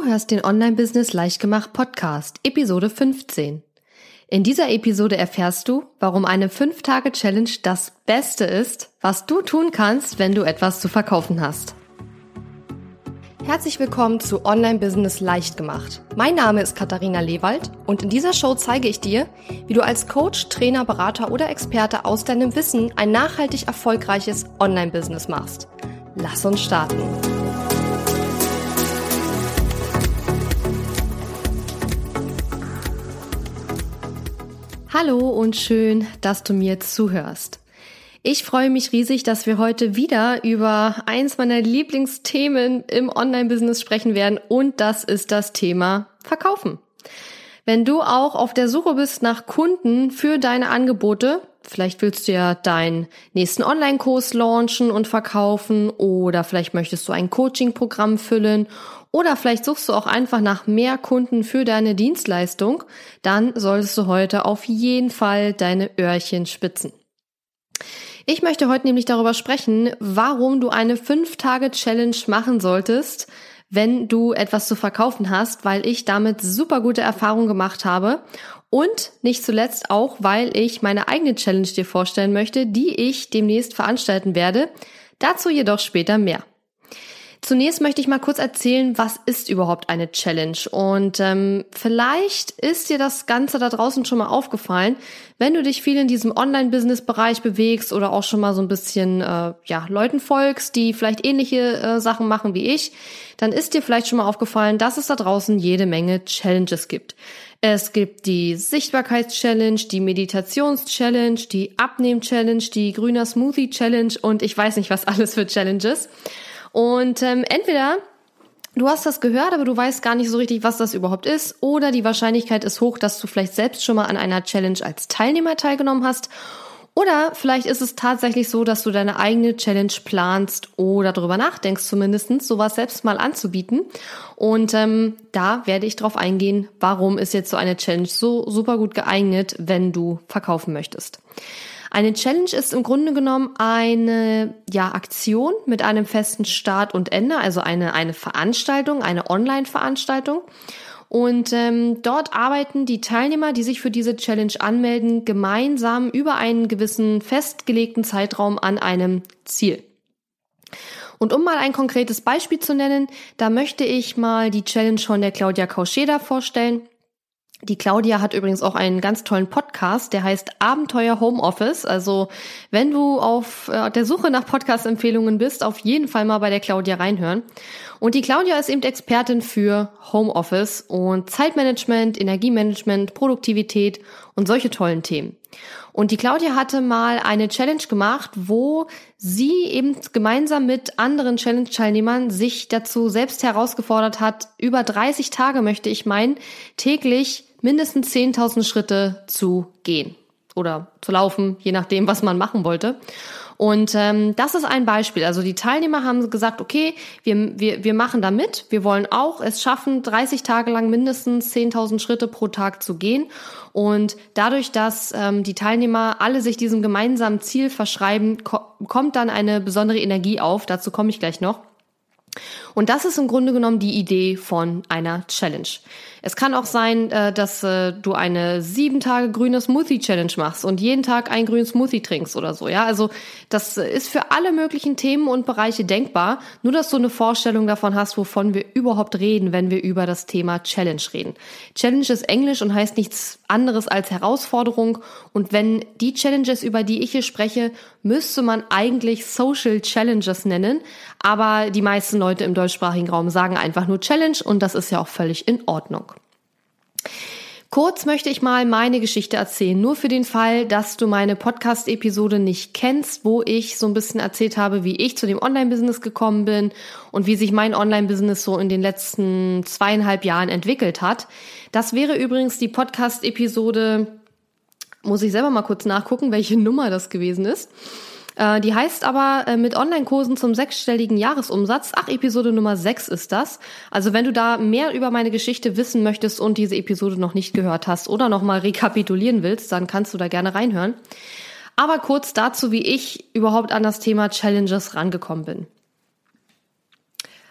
Du hörst den Online-Business Leichtgemacht Podcast, Episode 15. In dieser Episode erfährst du, warum eine 5-Tage-Challenge das Beste ist, was du tun kannst, wenn du etwas zu verkaufen hast. Herzlich willkommen zu Online-Business Leichtgemacht. Mein Name ist Katharina Lewald und in dieser Show zeige ich dir, wie du als Coach, Trainer, Berater oder Experte aus deinem Wissen ein nachhaltig erfolgreiches Online-Business machst. Lass uns starten. Hallo und schön, dass du mir zuhörst. Ich freue mich riesig, dass wir heute wieder über eins meiner Lieblingsthemen im Online-Business sprechen werden und das ist das Thema Verkaufen. Wenn du auch auf der Suche bist nach Kunden für deine Angebote, vielleicht willst du ja deinen nächsten Online-Kurs launchen und verkaufen oder vielleicht möchtest du ein Coaching-Programm füllen oder vielleicht suchst du auch einfach nach mehr Kunden für deine Dienstleistung, dann solltest du heute auf jeden Fall deine Öhrchen spitzen. Ich möchte heute nämlich darüber sprechen, warum du eine 5-Tage-Challenge machen solltest, wenn du etwas zu verkaufen hast, weil ich damit super gute Erfahrungen gemacht habe und nicht zuletzt auch, weil ich meine eigene Challenge dir vorstellen möchte, die ich demnächst veranstalten werde. Dazu jedoch später mehr. Zunächst möchte ich mal kurz erzählen, was ist überhaupt eine Challenge? Und ähm, vielleicht ist dir das Ganze da draußen schon mal aufgefallen, wenn du dich viel in diesem Online-Business-Bereich bewegst oder auch schon mal so ein bisschen äh, ja Leuten folgst, die vielleicht ähnliche äh, Sachen machen wie ich, dann ist dir vielleicht schon mal aufgefallen, dass es da draußen jede Menge Challenges gibt. Es gibt die Sichtbarkeits-Challenge, die Meditations-Challenge, die Abnehm-Challenge, die Grüner Smoothie-Challenge und ich weiß nicht was alles für Challenges. Und ähm, entweder du hast das gehört, aber du weißt gar nicht so richtig, was das überhaupt ist, oder die Wahrscheinlichkeit ist hoch, dass du vielleicht selbst schon mal an einer Challenge als Teilnehmer teilgenommen hast. Oder vielleicht ist es tatsächlich so, dass du deine eigene Challenge planst oder darüber nachdenkst, zumindestens sowas selbst mal anzubieten. Und ähm, da werde ich drauf eingehen, warum ist jetzt so eine Challenge so super gut geeignet, wenn du verkaufen möchtest. Eine Challenge ist im Grunde genommen eine ja, Aktion mit einem festen Start und Ende, also eine, eine Veranstaltung, eine Online-Veranstaltung. Und ähm, dort arbeiten die Teilnehmer, die sich für diese Challenge anmelden, gemeinsam über einen gewissen festgelegten Zeitraum an einem Ziel. Und um mal ein konkretes Beispiel zu nennen, da möchte ich mal die Challenge von der Claudia Kauscheda vorstellen. Die Claudia hat übrigens auch einen ganz tollen Podcast, der heißt Abenteuer Homeoffice. Also wenn du auf äh, der Suche nach Podcast-Empfehlungen bist, auf jeden Fall mal bei der Claudia reinhören. Und die Claudia ist eben Expertin für Homeoffice und Zeitmanagement, Energiemanagement, Produktivität und solche tollen Themen. Und die Claudia hatte mal eine Challenge gemacht, wo sie eben gemeinsam mit anderen Challenge-Teilnehmern sich dazu selbst herausgefordert hat, über 30 Tage möchte ich meinen, täglich mindestens 10.000 Schritte zu gehen oder zu laufen, je nachdem, was man machen wollte. Und ähm, das ist ein Beispiel. Also die Teilnehmer haben gesagt, okay, wir, wir, wir machen da mit. Wir wollen auch es schaffen, 30 Tage lang mindestens 10.000 Schritte pro Tag zu gehen. Und dadurch, dass ähm, die Teilnehmer alle sich diesem gemeinsamen Ziel verschreiben, ko kommt dann eine besondere Energie auf. Dazu komme ich gleich noch. Und das ist im Grunde genommen die Idee von einer Challenge. Es kann auch sein, äh, dass äh, du eine sieben Tage grüne Smoothie Challenge machst und jeden Tag einen grünen Smoothie trinkst oder so. Ja, also das ist für alle möglichen Themen und Bereiche denkbar. Nur, dass du eine Vorstellung davon hast, wovon wir überhaupt reden, wenn wir über das Thema Challenge reden. Challenge ist Englisch und heißt nichts anderes als Herausforderung. Und wenn die Challenges, über die ich hier spreche, müsste man eigentlich Social Challenges nennen. Aber die meisten Leute im deutschsprachigen Raum sagen einfach nur Challenge und das ist ja auch völlig in Ordnung. Kurz möchte ich mal meine Geschichte erzählen, nur für den Fall, dass du meine Podcast-Episode nicht kennst, wo ich so ein bisschen erzählt habe, wie ich zu dem Online-Business gekommen bin und wie sich mein Online-Business so in den letzten zweieinhalb Jahren entwickelt hat. Das wäre übrigens die Podcast-Episode, muss ich selber mal kurz nachgucken, welche Nummer das gewesen ist. Äh, die heißt aber äh, mit Online-Kursen zum sechsstelligen Jahresumsatz. Ach, Episode Nummer sechs ist das. Also wenn du da mehr über meine Geschichte wissen möchtest und diese Episode noch nicht gehört hast oder nochmal rekapitulieren willst, dann kannst du da gerne reinhören. Aber kurz dazu, wie ich überhaupt an das Thema Challenges rangekommen bin.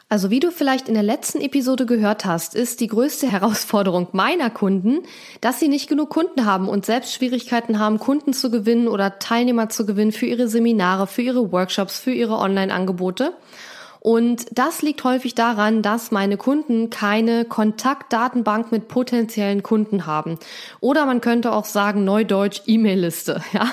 Also wie du vielleicht in der letzten Episode gehört hast, ist die größte Herausforderung meiner Kunden, dass sie nicht genug Kunden haben und selbst Schwierigkeiten haben, Kunden zu gewinnen oder Teilnehmer zu gewinnen für ihre Seminare, für ihre Workshops, für ihre Online-Angebote. Und das liegt häufig daran, dass meine Kunden keine Kontaktdatenbank mit potenziellen Kunden haben. Oder man könnte auch sagen, neudeutsch E-Mail-Liste, ja.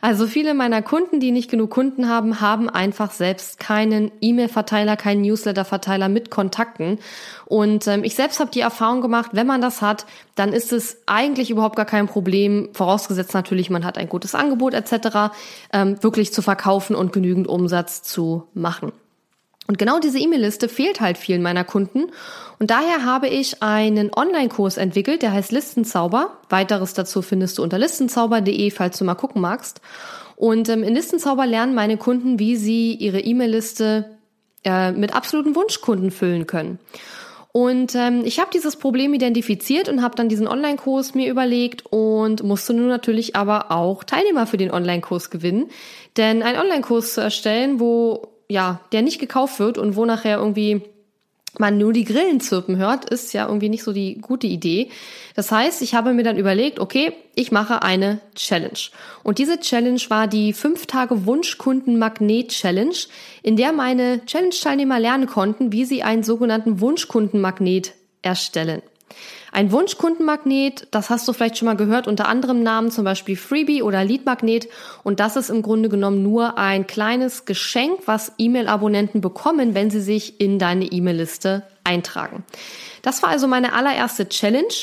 Also viele meiner Kunden, die nicht genug Kunden haben, haben einfach selbst keinen E-Mail-Verteiler, keinen Newsletter-Verteiler mit Kontakten. Und ähm, ich selbst habe die Erfahrung gemacht, wenn man das hat, dann ist es eigentlich überhaupt gar kein Problem, vorausgesetzt natürlich, man hat ein gutes Angebot etc., ähm, wirklich zu verkaufen und genügend Umsatz zu machen. Und genau diese E-Mail-Liste fehlt halt vielen meiner Kunden. Und daher habe ich einen Online-Kurs entwickelt, der heißt Listenzauber. Weiteres dazu findest du unter listenzauber.de, falls du mal gucken magst. Und ähm, in Listenzauber lernen meine Kunden, wie sie ihre E-Mail-Liste äh, mit absoluten Wunschkunden füllen können. Und ähm, ich habe dieses Problem identifiziert und habe dann diesen Online-Kurs mir überlegt und musste nun natürlich aber auch Teilnehmer für den Online-Kurs gewinnen. Denn ein Online-Kurs zu erstellen, wo ja, der nicht gekauft wird und wo nachher irgendwie man nur die Grillen zirpen hört, ist ja irgendwie nicht so die gute Idee. Das heißt, ich habe mir dann überlegt, okay, ich mache eine Challenge. Und diese Challenge war die 5 Tage Wunschkunden Magnet Challenge, in der meine Challenge-Teilnehmer lernen konnten, wie sie einen sogenannten Wunschkundenmagnet erstellen. Ein Wunschkundenmagnet, das hast du vielleicht schon mal gehört, unter anderem Namen zum Beispiel Freebie oder Leadmagnet. Und das ist im Grunde genommen nur ein kleines Geschenk, was E-Mail-Abonnenten bekommen, wenn sie sich in deine E-Mail-Liste eintragen. Das war also meine allererste Challenge.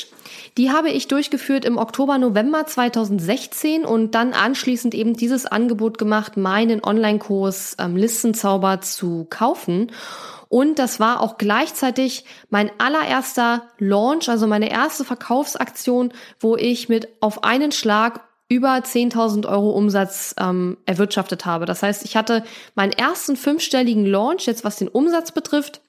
Die habe ich durchgeführt im Oktober, November 2016 und dann anschließend eben dieses Angebot gemacht, meinen Online-Kurs ähm, Listenzauber zu kaufen. Und das war auch gleichzeitig mein allererster Launch, also meine erste Verkaufsaktion, wo ich mit auf einen Schlag über 10.000 Euro Umsatz ähm, erwirtschaftet habe. Das heißt, ich hatte meinen ersten fünfstelligen Launch, jetzt was den Umsatz betrifft.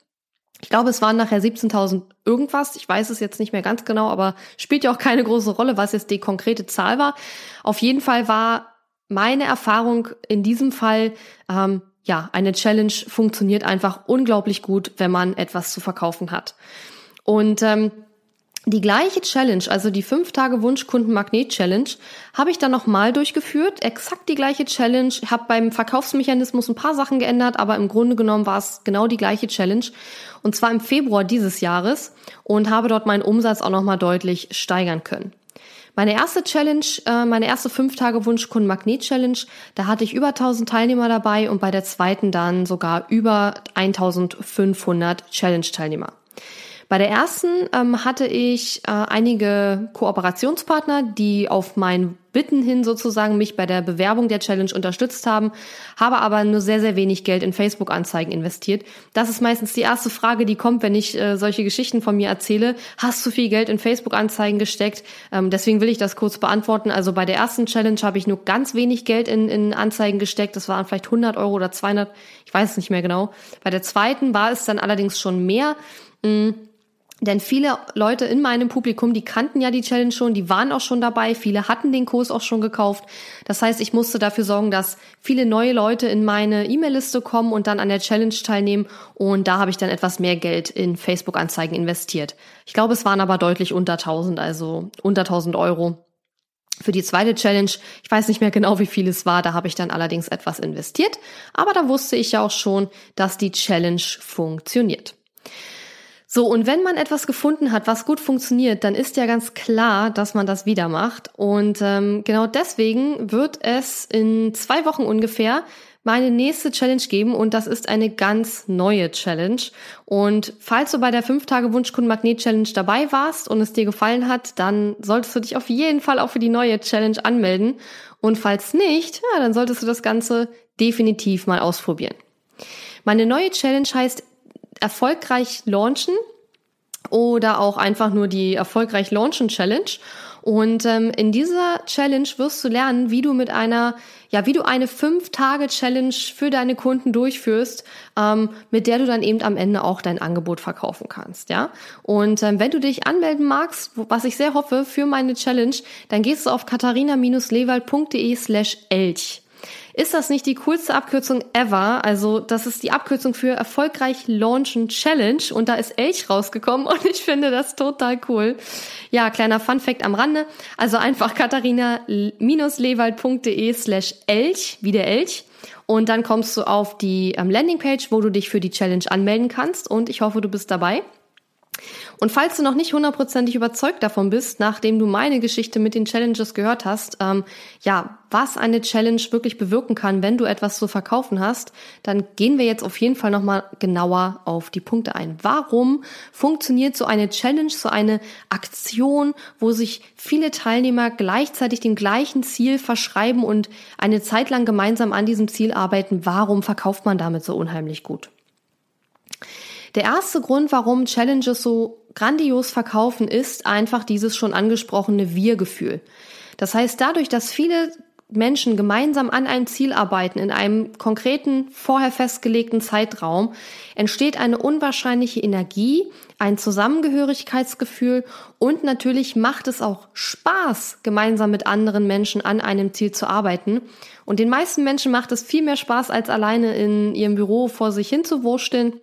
Ich glaube, es waren nachher 17.000 irgendwas. Ich weiß es jetzt nicht mehr ganz genau, aber spielt ja auch keine große Rolle, was jetzt die konkrete Zahl war. Auf jeden Fall war meine Erfahrung in diesem Fall ähm, ja, eine Challenge funktioniert einfach unglaublich gut, wenn man etwas zu verkaufen hat. Und ähm, die gleiche Challenge, also die fünf Tage Wunschkunden Magnet Challenge, habe ich dann nochmal durchgeführt. Exakt die gleiche Challenge. Habe beim Verkaufsmechanismus ein paar Sachen geändert, aber im Grunde genommen war es genau die gleiche Challenge. Und zwar im Februar dieses Jahres und habe dort meinen Umsatz auch nochmal deutlich steigern können. Meine erste Challenge, äh, meine erste fünf Tage Wunschkunden Magnet Challenge, da hatte ich über 1000 Teilnehmer dabei und bei der zweiten dann sogar über 1500 Challenge Teilnehmer. Bei der ersten ähm, hatte ich äh, einige Kooperationspartner, die auf mein Bitten hin sozusagen mich bei der Bewerbung der Challenge unterstützt haben, habe aber nur sehr, sehr wenig Geld in Facebook-Anzeigen investiert. Das ist meistens die erste Frage, die kommt, wenn ich äh, solche Geschichten von mir erzähle. Hast du viel Geld in Facebook-Anzeigen gesteckt? Ähm, deswegen will ich das kurz beantworten. Also bei der ersten Challenge habe ich nur ganz wenig Geld in, in Anzeigen gesteckt. Das waren vielleicht 100 Euro oder 200. Ich weiß es nicht mehr genau. Bei der zweiten war es dann allerdings schon mehr. Mh, denn viele Leute in meinem Publikum, die kannten ja die Challenge schon, die waren auch schon dabei, viele hatten den Kurs auch schon gekauft. Das heißt, ich musste dafür sorgen, dass viele neue Leute in meine E-Mail-Liste kommen und dann an der Challenge teilnehmen. Und da habe ich dann etwas mehr Geld in Facebook-Anzeigen investiert. Ich glaube, es waren aber deutlich unter 1000, also unter 1000 Euro. Für die zweite Challenge, ich weiß nicht mehr genau, wie viel es war, da habe ich dann allerdings etwas investiert. Aber da wusste ich ja auch schon, dass die Challenge funktioniert. So, und wenn man etwas gefunden hat, was gut funktioniert, dann ist ja ganz klar, dass man das wieder macht. Und ähm, genau deswegen wird es in zwei Wochen ungefähr meine nächste Challenge geben und das ist eine ganz neue Challenge. Und falls du bei der 5 Tage Wunschkunden Magnet Challenge dabei warst und es dir gefallen hat, dann solltest du dich auf jeden Fall auch für die neue Challenge anmelden. Und falls nicht, ja, dann solltest du das Ganze definitiv mal ausprobieren. Meine neue Challenge heißt erfolgreich launchen oder auch einfach nur die erfolgreich launchen Challenge. Und ähm, in dieser Challenge wirst du lernen, wie du mit einer, ja, wie du eine fünf Tage Challenge für deine Kunden durchführst, ähm, mit der du dann eben am Ende auch dein Angebot verkaufen kannst, ja. Und ähm, wenn du dich anmelden magst, was ich sehr hoffe für meine Challenge, dann gehst du auf katharina-lewald.de slash elch. Ist das nicht die coolste Abkürzung ever? Also, das ist die Abkürzung für erfolgreich launchen Challenge und da ist Elch rausgekommen und ich finde das total cool. Ja, kleiner Fun Fact am Rande. Also einfach katharina-lewald.de slash Elch, wie der Elch. Und dann kommst du auf die ähm, Landingpage, wo du dich für die Challenge anmelden kannst und ich hoffe, du bist dabei. Und falls du noch nicht hundertprozentig überzeugt davon bist, nachdem du meine Geschichte mit den Challenges gehört hast, ähm, ja, was eine Challenge wirklich bewirken kann, wenn du etwas zu verkaufen hast, dann gehen wir jetzt auf jeden Fall nochmal genauer auf die Punkte ein. Warum funktioniert so eine Challenge, so eine Aktion, wo sich viele Teilnehmer gleichzeitig dem gleichen Ziel verschreiben und eine Zeit lang gemeinsam an diesem Ziel arbeiten? Warum verkauft man damit so unheimlich gut? Der erste Grund, warum Challenges so grandios verkaufen, ist einfach dieses schon angesprochene Wir-Gefühl. Das heißt, dadurch, dass viele Menschen gemeinsam an einem Ziel arbeiten, in einem konkreten, vorher festgelegten Zeitraum, entsteht eine unwahrscheinliche Energie, ein Zusammengehörigkeitsgefühl und natürlich macht es auch Spaß, gemeinsam mit anderen Menschen an einem Ziel zu arbeiten. Und den meisten Menschen macht es viel mehr Spaß, als alleine in ihrem Büro vor sich hin zu wursteln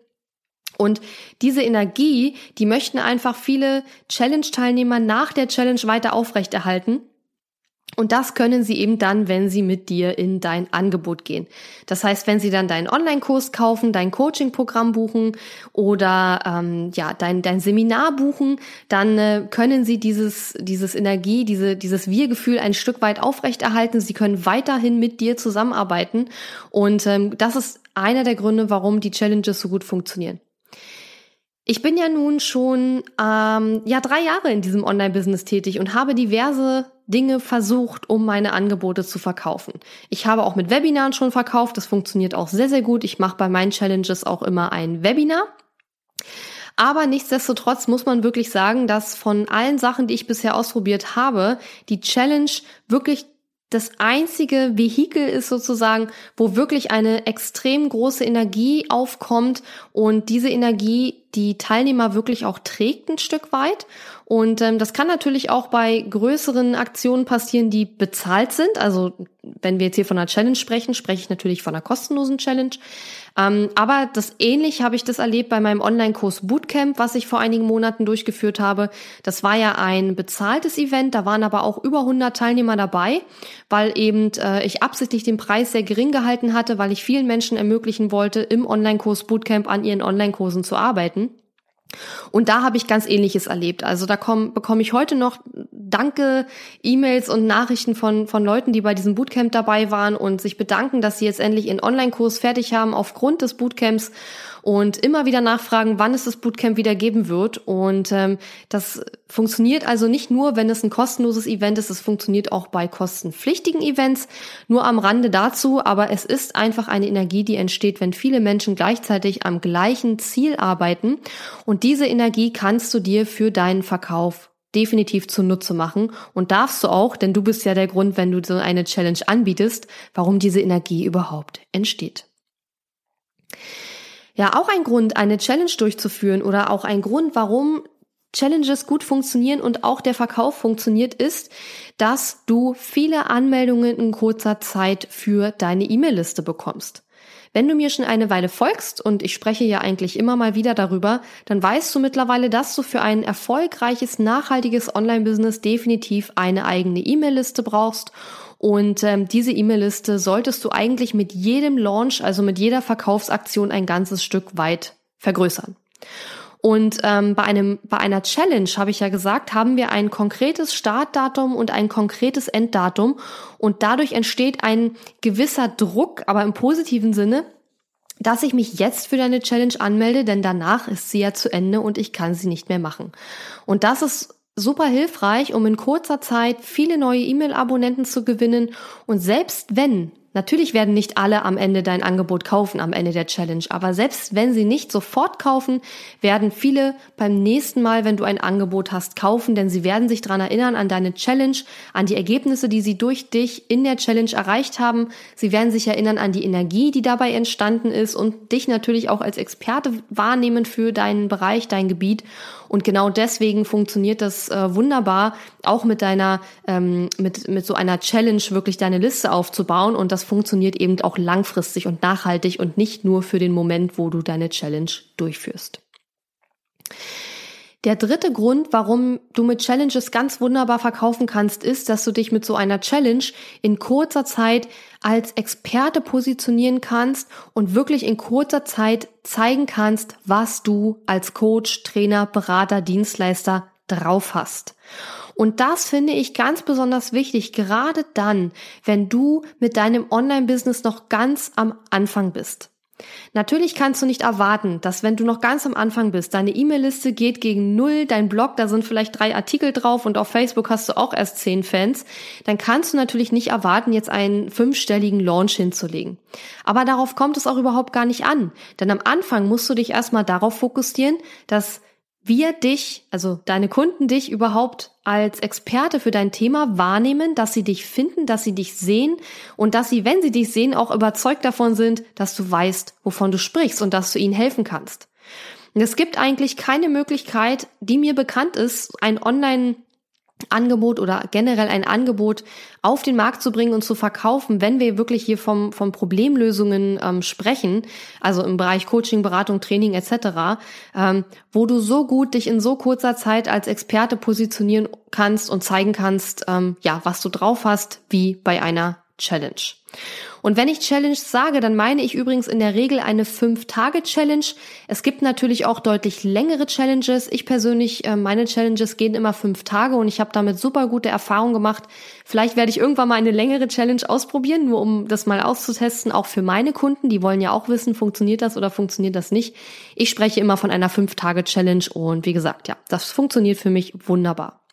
und diese Energie, die möchten einfach viele Challenge-Teilnehmer nach der Challenge weiter aufrechterhalten. Und das können sie eben dann, wenn sie mit dir in dein Angebot gehen. Das heißt, wenn sie dann deinen Online-Kurs kaufen, dein Coaching-Programm buchen oder ähm, ja dein, dein Seminar buchen, dann äh, können sie dieses dieses Energie, diese dieses Wir-Gefühl ein Stück weit aufrechterhalten. Sie können weiterhin mit dir zusammenarbeiten und ähm, das ist einer der Gründe, warum die Challenges so gut funktionieren. Ich bin ja nun schon ähm, ja drei Jahre in diesem Online-Business tätig und habe diverse Dinge versucht, um meine Angebote zu verkaufen. Ich habe auch mit Webinaren schon verkauft, das funktioniert auch sehr, sehr gut. Ich mache bei meinen Challenges auch immer ein Webinar. Aber nichtsdestotrotz muss man wirklich sagen, dass von allen Sachen, die ich bisher ausprobiert habe, die Challenge wirklich das einzige Vehikel ist sozusagen, wo wirklich eine extrem große Energie aufkommt und diese Energie die Teilnehmer wirklich auch trägt ein Stück weit. Und ähm, das kann natürlich auch bei größeren Aktionen passieren, die bezahlt sind. Also wenn wir jetzt hier von einer Challenge sprechen, spreche ich natürlich von einer kostenlosen Challenge. Ähm, aber das ähnlich habe ich das erlebt bei meinem Online-Kurs Bootcamp, was ich vor einigen Monaten durchgeführt habe. Das war ja ein bezahltes Event, da waren aber auch über 100 Teilnehmer dabei, weil eben äh, ich absichtlich den Preis sehr gering gehalten hatte, weil ich vielen Menschen ermöglichen wollte, im Online-Kurs Bootcamp an ihren Online-Kursen zu arbeiten. Und da habe ich ganz ähnliches erlebt. Also da komm, bekomme ich heute noch Danke, E-Mails und Nachrichten von, von Leuten, die bei diesem Bootcamp dabei waren und sich bedanken, dass sie jetzt endlich ihren Online-Kurs fertig haben aufgrund des Bootcamps und immer wieder nachfragen, wann es das Bootcamp wieder geben wird. Und ähm, das funktioniert also nicht nur, wenn es ein kostenloses Event ist, es funktioniert auch bei kostenpflichtigen Events. Nur am Rande dazu, aber es ist einfach eine Energie, die entsteht, wenn viele Menschen gleichzeitig am gleichen Ziel arbeiten. Und diese Energie kannst du dir für deinen Verkauf definitiv zunutze machen und darfst du auch, denn du bist ja der Grund, wenn du so eine Challenge anbietest, warum diese Energie überhaupt entsteht. Ja, auch ein Grund, eine Challenge durchzuführen oder auch ein Grund, warum Challenges gut funktionieren und auch der Verkauf funktioniert, ist, dass du viele Anmeldungen in kurzer Zeit für deine E-Mail-Liste bekommst. Wenn du mir schon eine Weile folgst, und ich spreche ja eigentlich immer mal wieder darüber, dann weißt du mittlerweile, dass du für ein erfolgreiches, nachhaltiges Online-Business definitiv eine eigene E-Mail-Liste brauchst und ähm, diese E-Mail-Liste solltest du eigentlich mit jedem Launch, also mit jeder Verkaufsaktion ein ganzes Stück weit vergrößern. Und ähm, bei einem bei einer Challenge habe ich ja gesagt, haben wir ein konkretes Startdatum und ein konkretes Enddatum und dadurch entsteht ein gewisser Druck, aber im positiven Sinne, dass ich mich jetzt für deine Challenge anmelde, denn danach ist sie ja zu Ende und ich kann sie nicht mehr machen. Und das ist super hilfreich, um in kurzer Zeit viele neue E-Mail-Abonnenten zu gewinnen. Und selbst wenn Natürlich werden nicht alle am Ende dein Angebot kaufen, am Ende der Challenge. Aber selbst wenn sie nicht sofort kaufen, werden viele beim nächsten Mal, wenn du ein Angebot hast, kaufen, denn sie werden sich daran erinnern, an deine Challenge, an die Ergebnisse, die sie durch dich in der Challenge erreicht haben. Sie werden sich erinnern an die Energie, die dabei entstanden ist und dich natürlich auch als Experte wahrnehmen für deinen Bereich, dein Gebiet. Und genau deswegen funktioniert das äh, wunderbar, auch mit deiner, ähm, mit, mit so einer Challenge wirklich deine Liste aufzubauen. Und das funktioniert eben auch langfristig und nachhaltig und nicht nur für den Moment, wo du deine Challenge durchführst. Der dritte Grund, warum du mit Challenges ganz wunderbar verkaufen kannst, ist, dass du dich mit so einer Challenge in kurzer Zeit als Experte positionieren kannst und wirklich in kurzer Zeit zeigen kannst, was du als Coach, Trainer, Berater, Dienstleister drauf hast. Und das finde ich ganz besonders wichtig, gerade dann, wenn du mit deinem Online-Business noch ganz am Anfang bist. Natürlich kannst du nicht erwarten, dass wenn du noch ganz am Anfang bist, deine E-Mail-Liste geht gegen null, dein Blog, da sind vielleicht drei Artikel drauf und auf Facebook hast du auch erst zehn Fans, dann kannst du natürlich nicht erwarten, jetzt einen fünfstelligen Launch hinzulegen. Aber darauf kommt es auch überhaupt gar nicht an. Denn am Anfang musst du dich erstmal darauf fokussieren, dass wir dich, also deine Kunden dich überhaupt als Experte für dein Thema wahrnehmen, dass sie dich finden, dass sie dich sehen und dass sie, wenn sie dich sehen, auch überzeugt davon sind, dass du weißt, wovon du sprichst und dass du ihnen helfen kannst. Und es gibt eigentlich keine Möglichkeit, die mir bekannt ist, ein Online Angebot oder generell ein Angebot auf den Markt zu bringen und zu verkaufen, wenn wir wirklich hier vom, vom Problemlösungen ähm, sprechen, also im Bereich Coaching, Beratung, Training etc., ähm, wo du so gut dich in so kurzer Zeit als Experte positionieren kannst und zeigen kannst, ähm, ja, was du drauf hast, wie bei einer Challenge. Und wenn ich Challenge sage, dann meine ich übrigens in der Regel eine 5-Tage-Challenge. Es gibt natürlich auch deutlich längere Challenges. Ich persönlich, äh, meine Challenges gehen immer fünf Tage und ich habe damit super gute Erfahrungen gemacht. Vielleicht werde ich irgendwann mal eine längere Challenge ausprobieren, nur um das mal auszutesten, auch für meine Kunden. Die wollen ja auch wissen, funktioniert das oder funktioniert das nicht. Ich spreche immer von einer 5-Tage-Challenge und wie gesagt, ja, das funktioniert für mich wunderbar.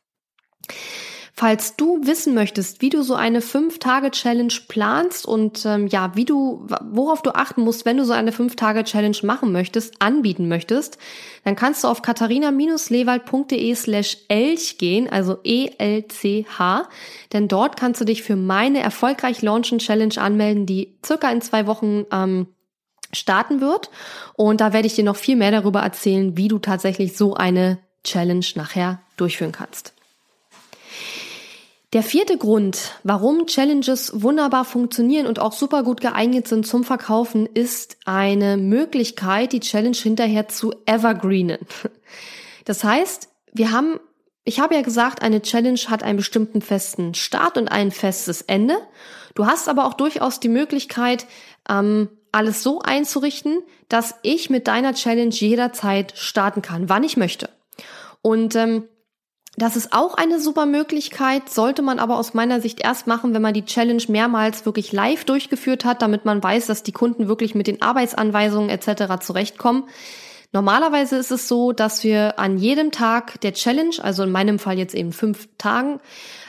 Falls du wissen möchtest, wie du so eine 5-Tage-Challenge planst und ähm, ja, wie du, worauf du achten musst, wenn du so eine 5-Tage-Challenge machen möchtest, anbieten möchtest, dann kannst du auf katharina-lewald.de slash elch gehen, also E-L-C-H, denn dort kannst du dich für meine erfolgreich launchen Challenge anmelden, die circa in zwei Wochen ähm, starten wird. Und da werde ich dir noch viel mehr darüber erzählen, wie du tatsächlich so eine Challenge nachher durchführen kannst. Der vierte Grund, warum Challenges wunderbar funktionieren und auch super gut geeignet sind zum Verkaufen, ist eine Möglichkeit, die Challenge hinterher zu evergreenen. Das heißt, wir haben, ich habe ja gesagt, eine Challenge hat einen bestimmten festen Start und ein festes Ende. Du hast aber auch durchaus die Möglichkeit, ähm, alles so einzurichten, dass ich mit deiner Challenge jederzeit starten kann, wann ich möchte. Und ähm, das ist auch eine super Möglichkeit, sollte man aber aus meiner Sicht erst machen, wenn man die Challenge mehrmals wirklich live durchgeführt hat, damit man weiß, dass die Kunden wirklich mit den Arbeitsanweisungen etc. zurechtkommen. Normalerweise ist es so, dass wir an jedem Tag der Challenge, also in meinem Fall jetzt eben fünf Tagen,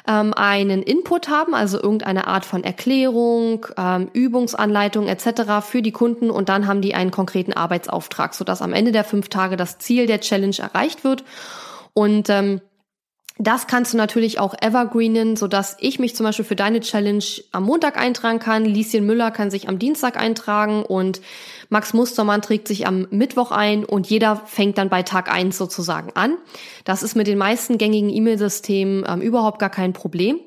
ähm, einen Input haben, also irgendeine Art von Erklärung, ähm, Übungsanleitung etc. für die Kunden und dann haben die einen konkreten Arbeitsauftrag, sodass am Ende der fünf Tage das Ziel der Challenge erreicht wird. Und ähm, das kannst du natürlich auch evergreenen, sodass ich mich zum Beispiel für deine Challenge am Montag eintragen kann. Lieschen Müller kann sich am Dienstag eintragen und Max Mustermann trägt sich am Mittwoch ein und jeder fängt dann bei Tag eins sozusagen an. Das ist mit den meisten gängigen E-Mail-Systemen ähm, überhaupt gar kein Problem.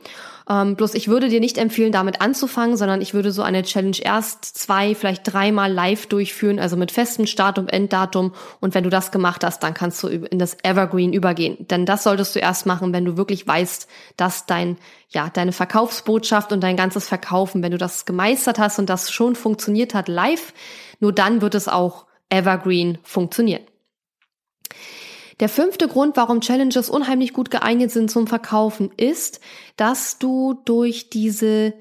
Ähm, bloß ich würde dir nicht empfehlen, damit anzufangen, sondern ich würde so eine Challenge erst zwei, vielleicht dreimal live durchführen, also mit festem Start- und Enddatum. Und wenn du das gemacht hast, dann kannst du in das Evergreen übergehen. Denn das solltest du erst machen, wenn du wirklich weißt, dass dein, ja, deine Verkaufsbotschaft und dein ganzes Verkaufen, wenn du das gemeistert hast und das schon funktioniert hat live, nur dann wird es auch Evergreen funktionieren. Der fünfte Grund, warum Challenges unheimlich gut geeignet sind zum Verkaufen, ist, dass du durch diese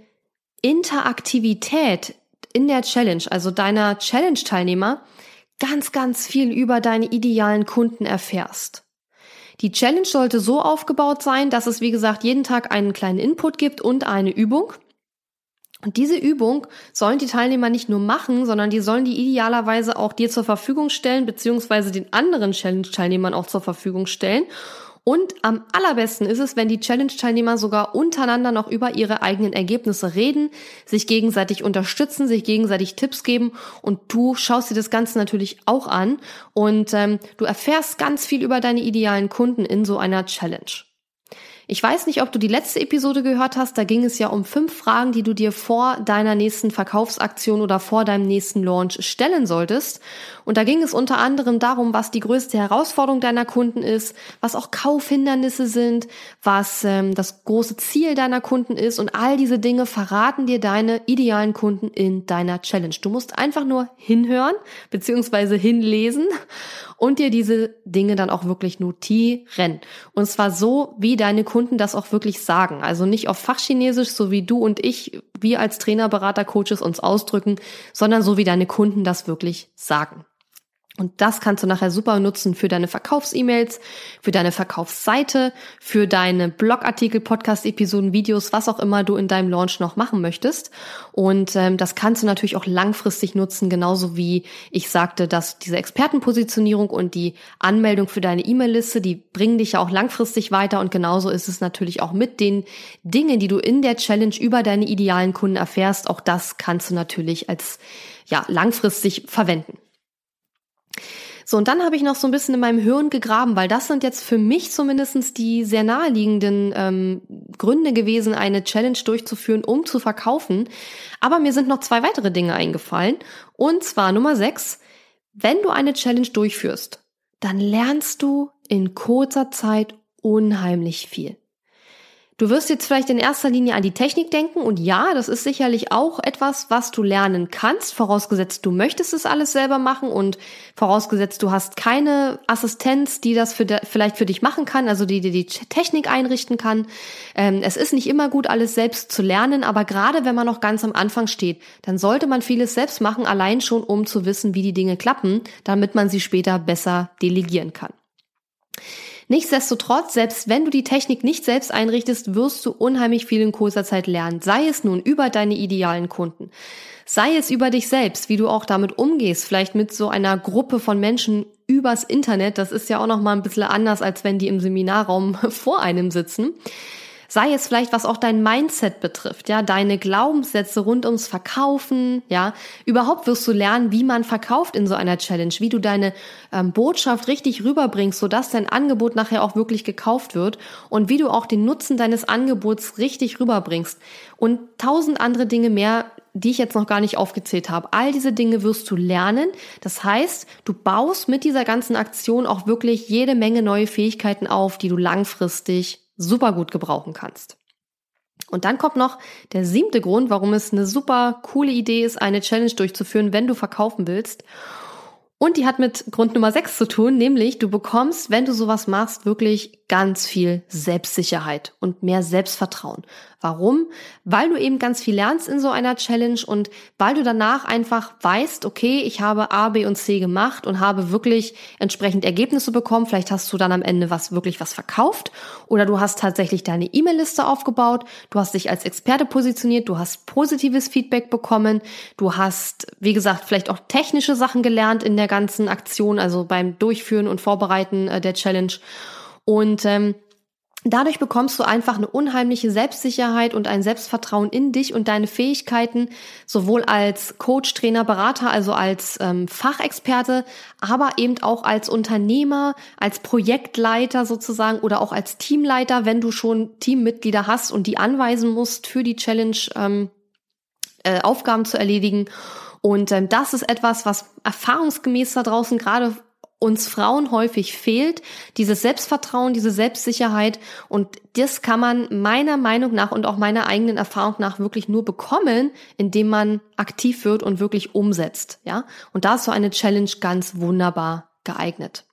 Interaktivität in der Challenge, also deiner Challenge-Teilnehmer, ganz, ganz viel über deine idealen Kunden erfährst. Die Challenge sollte so aufgebaut sein, dass es, wie gesagt, jeden Tag einen kleinen Input gibt und eine Übung. Und diese Übung sollen die Teilnehmer nicht nur machen, sondern die sollen die idealerweise auch dir zur Verfügung stellen, beziehungsweise den anderen Challenge-Teilnehmern auch zur Verfügung stellen. Und am allerbesten ist es, wenn die Challenge-Teilnehmer sogar untereinander noch über ihre eigenen Ergebnisse reden, sich gegenseitig unterstützen, sich gegenseitig Tipps geben und du schaust dir das Ganze natürlich auch an und ähm, du erfährst ganz viel über deine idealen Kunden in so einer Challenge. Ich weiß nicht, ob du die letzte Episode gehört hast. Da ging es ja um fünf Fragen, die du dir vor deiner nächsten Verkaufsaktion oder vor deinem nächsten Launch stellen solltest. Und da ging es unter anderem darum, was die größte Herausforderung deiner Kunden ist, was auch Kaufhindernisse sind, was ähm, das große Ziel deiner Kunden ist. Und all diese Dinge verraten dir deine idealen Kunden in deiner Challenge. Du musst einfach nur hinhören bzw. hinlesen und dir diese Dinge dann auch wirklich notieren. Und zwar so, wie deine Kunden das auch wirklich sagen. Also nicht auf Fachchinesisch, so wie du und ich, wir als Trainer, Berater, Coaches uns ausdrücken, sondern so wie deine Kunden das wirklich sagen. Und das kannst du nachher super nutzen für deine Verkaufs-E-Mails, für deine Verkaufsseite, für deine Blogartikel, Podcast-Episoden, Videos, was auch immer du in deinem Launch noch machen möchtest. Und ähm, das kannst du natürlich auch langfristig nutzen, genauso wie ich sagte, dass diese Expertenpositionierung und die Anmeldung für deine E-Mail-Liste, die bringen dich ja auch langfristig weiter. Und genauso ist es natürlich auch mit den Dingen, die du in der Challenge über deine idealen Kunden erfährst. Auch das kannst du natürlich als ja langfristig verwenden. So, und dann habe ich noch so ein bisschen in meinem Hirn gegraben, weil das sind jetzt für mich zumindestens die sehr naheliegenden ähm, Gründe gewesen, eine Challenge durchzuführen, um zu verkaufen. Aber mir sind noch zwei weitere Dinge eingefallen. Und zwar Nummer sechs, wenn du eine Challenge durchführst, dann lernst du in kurzer Zeit unheimlich viel. Du wirst jetzt vielleicht in erster Linie an die Technik denken und ja, das ist sicherlich auch etwas, was du lernen kannst, vorausgesetzt du möchtest es alles selber machen und vorausgesetzt du hast keine Assistenz, die das für de, vielleicht für dich machen kann, also die dir die Technik einrichten kann. Ähm, es ist nicht immer gut, alles selbst zu lernen, aber gerade wenn man noch ganz am Anfang steht, dann sollte man vieles selbst machen, allein schon um zu wissen, wie die Dinge klappen, damit man sie später besser delegieren kann. Nichtsdestotrotz, selbst wenn du die Technik nicht selbst einrichtest, wirst du unheimlich viel in kurzer Zeit lernen. Sei es nun über deine idealen Kunden, sei es über dich selbst, wie du auch damit umgehst, vielleicht mit so einer Gruppe von Menschen übers Internet. Das ist ja auch noch mal ein bisschen anders, als wenn die im Seminarraum vor einem sitzen. Sei es vielleicht, was auch dein Mindset betrifft, ja, deine Glaubenssätze rund ums Verkaufen, ja. Überhaupt wirst du lernen, wie man verkauft in so einer Challenge, wie du deine ähm, Botschaft richtig rüberbringst, sodass dein Angebot nachher auch wirklich gekauft wird und wie du auch den Nutzen deines Angebots richtig rüberbringst. Und tausend andere Dinge mehr, die ich jetzt noch gar nicht aufgezählt habe. All diese Dinge wirst du lernen. Das heißt, du baust mit dieser ganzen Aktion auch wirklich jede Menge neue Fähigkeiten auf, die du langfristig super gut gebrauchen kannst. Und dann kommt noch der siebte Grund, warum es eine super coole Idee ist, eine Challenge durchzuführen, wenn du verkaufen willst. Und die hat mit Grund Nummer 6 zu tun, nämlich du bekommst, wenn du sowas machst, wirklich ganz viel Selbstsicherheit und mehr Selbstvertrauen. Warum? Weil du eben ganz viel lernst in so einer Challenge und weil du danach einfach weißt, okay, ich habe A, B und C gemacht und habe wirklich entsprechend Ergebnisse bekommen. Vielleicht hast du dann am Ende was wirklich was verkauft oder du hast tatsächlich deine E-Mail-Liste aufgebaut, du hast dich als Experte positioniert, du hast positives Feedback bekommen, du hast, wie gesagt, vielleicht auch technische Sachen gelernt in der ganzen Aktion, also beim Durchführen und Vorbereiten äh, der Challenge. Und ähm, Dadurch bekommst du einfach eine unheimliche Selbstsicherheit und ein Selbstvertrauen in dich und deine Fähigkeiten, sowohl als Coach, Trainer, Berater, also als ähm, Fachexperte, aber eben auch als Unternehmer, als Projektleiter sozusagen oder auch als Teamleiter, wenn du schon Teammitglieder hast und die anweisen musst, für die Challenge ähm, äh, Aufgaben zu erledigen. Und ähm, das ist etwas, was erfahrungsgemäß da draußen gerade uns Frauen häufig fehlt, dieses Selbstvertrauen, diese Selbstsicherheit. Und das kann man meiner Meinung nach und auch meiner eigenen Erfahrung nach wirklich nur bekommen, indem man aktiv wird und wirklich umsetzt. Ja, und da ist so eine Challenge ganz wunderbar geeignet.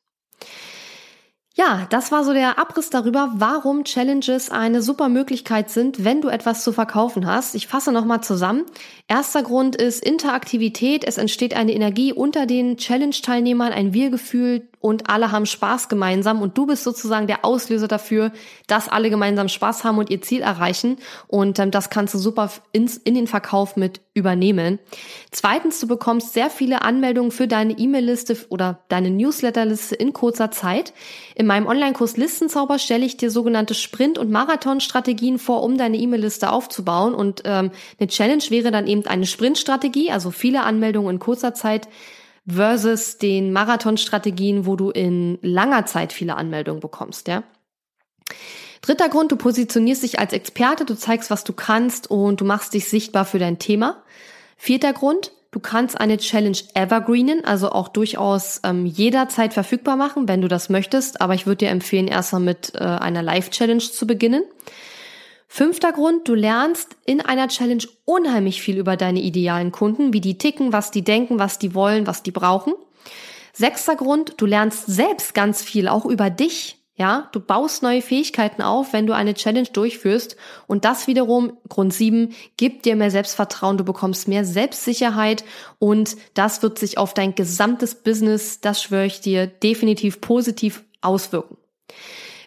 Ja, das war so der Abriss darüber, warum Challenges eine super Möglichkeit sind, wenn du etwas zu verkaufen hast. Ich fasse nochmal zusammen. Erster Grund ist Interaktivität. Es entsteht eine Energie unter den Challenge-Teilnehmern, ein Wir-Gefühl und alle haben Spaß gemeinsam und du bist sozusagen der Auslöser dafür, dass alle gemeinsam Spaß haben und ihr Ziel erreichen und ähm, das kannst du super ins, in den Verkauf mit übernehmen. Zweitens, du bekommst sehr viele Anmeldungen für deine E-Mail-Liste oder deine Newsletterliste in kurzer Zeit. In meinem Online-Kurs Listenzauber stelle ich dir sogenannte Sprint- und Marathon-Strategien vor, um deine E-Mail-Liste aufzubauen und ähm, eine Challenge wäre dann eben eine Sprint-Strategie, also viele Anmeldungen in kurzer Zeit versus den Marathon-Strategien, wo du in langer Zeit viele Anmeldungen bekommst, ja. Dritter Grund, du positionierst dich als Experte, du zeigst, was du kannst und du machst dich sichtbar für dein Thema. Vierter Grund, du kannst eine Challenge evergreenen, also auch durchaus ähm, jederzeit verfügbar machen, wenn du das möchtest, aber ich würde dir empfehlen, erstmal mit äh, einer Live-Challenge zu beginnen. Fünfter Grund, du lernst in einer Challenge unheimlich viel über deine idealen Kunden, wie die ticken, was die denken, was die wollen, was die brauchen. Sechster Grund, du lernst selbst ganz viel, auch über dich. Ja, du baust neue Fähigkeiten auf, wenn du eine Challenge durchführst. Und das wiederum, Grund sieben, gibt dir mehr Selbstvertrauen, du bekommst mehr Selbstsicherheit und das wird sich auf dein gesamtes Business, das schwöre ich dir, definitiv positiv auswirken.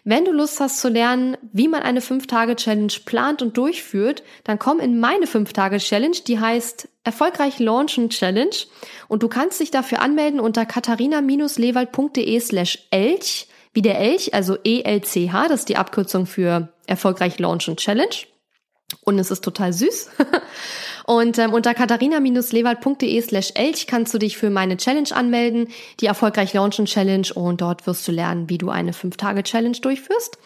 Wenn du Lust hast zu lernen, wie man eine 5-Tage-Challenge plant und durchführt, dann komm in meine 5-Tage-Challenge, die heißt Erfolgreich Launchen Challenge und du kannst dich dafür anmelden unter katharina-lewald.de slash elch, wie der Elch, also E-L-C-H, das ist die Abkürzung für Erfolgreich Launchen Challenge. Und es ist total süß. Und ähm, unter katharina-lewald.de slash elch kannst du dich für meine Challenge anmelden, die Erfolgreich Launchen Challenge. Und dort wirst du lernen, wie du eine 5-Tage-Challenge durchführst.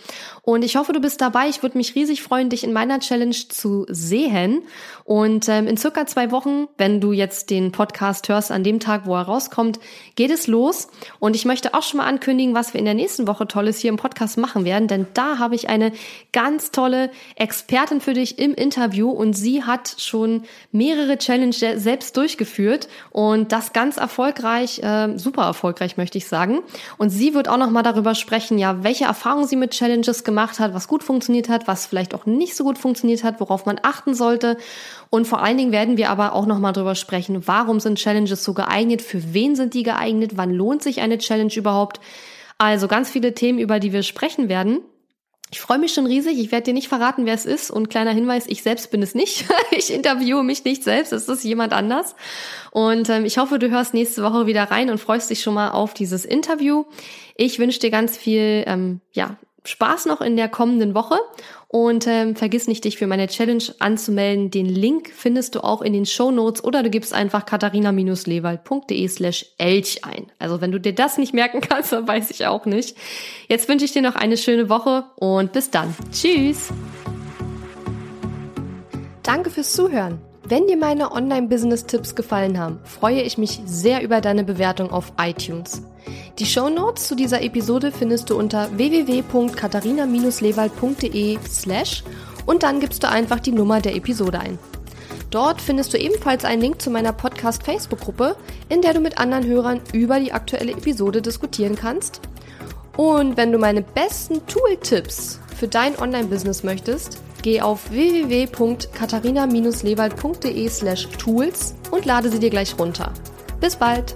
Und ich hoffe, du bist dabei. Ich würde mich riesig freuen, dich in meiner Challenge zu sehen. Und ähm, in circa zwei Wochen, wenn du jetzt den Podcast hörst, an dem Tag, wo er rauskommt, geht es los. Und ich möchte auch schon mal ankündigen, was wir in der nächsten Woche Tolles hier im Podcast machen werden. Denn da habe ich eine ganz tolle Expertin für dich im Interview und sie hat schon mehrere Challenges selbst durchgeführt und das ganz erfolgreich, äh, super erfolgreich möchte ich sagen. Und sie wird auch noch mal darüber sprechen, ja, welche Erfahrungen sie mit Challenges gemacht hat, was gut funktioniert hat, was vielleicht auch nicht so gut funktioniert hat, worauf man achten sollte. Und vor allen Dingen werden wir aber auch noch mal darüber sprechen, warum sind Challenges so geeignet, für wen sind die geeignet, wann lohnt sich eine Challenge überhaupt. Also ganz viele Themen, über die wir sprechen werden. Ich freue mich schon riesig. Ich werde dir nicht verraten, wer es ist. Und kleiner Hinweis, ich selbst bin es nicht. ich interviewe mich nicht selbst, es ist jemand anders. Und ähm, ich hoffe, du hörst nächste Woche wieder rein und freust dich schon mal auf dieses Interview. Ich wünsche dir ganz viel ähm, ja, Spaß noch in der kommenden Woche und ähm, vergiss nicht, dich für meine Challenge anzumelden. Den Link findest du auch in den Show Notes oder du gibst einfach katharina-lewald.de slash elch ein. Also wenn du dir das nicht merken kannst, dann weiß ich auch nicht. Jetzt wünsche ich dir noch eine schöne Woche und bis dann. Tschüss! Danke fürs Zuhören. Wenn dir meine Online-Business-Tipps gefallen haben, freue ich mich sehr über deine Bewertung auf iTunes. Die Show Notes zu dieser Episode findest du unter www.katharina-lewald.de slash und dann gibst du einfach die Nummer der Episode ein. Dort findest du ebenfalls einen Link zu meiner Podcast-Facebook-Gruppe, in der du mit anderen Hörern über die aktuelle Episode diskutieren kannst. Und wenn du meine besten Tool-Tipps für dein Online-Business möchtest, Geh auf www.katharina-lewald.de slash tools und lade sie dir gleich runter. Bis bald!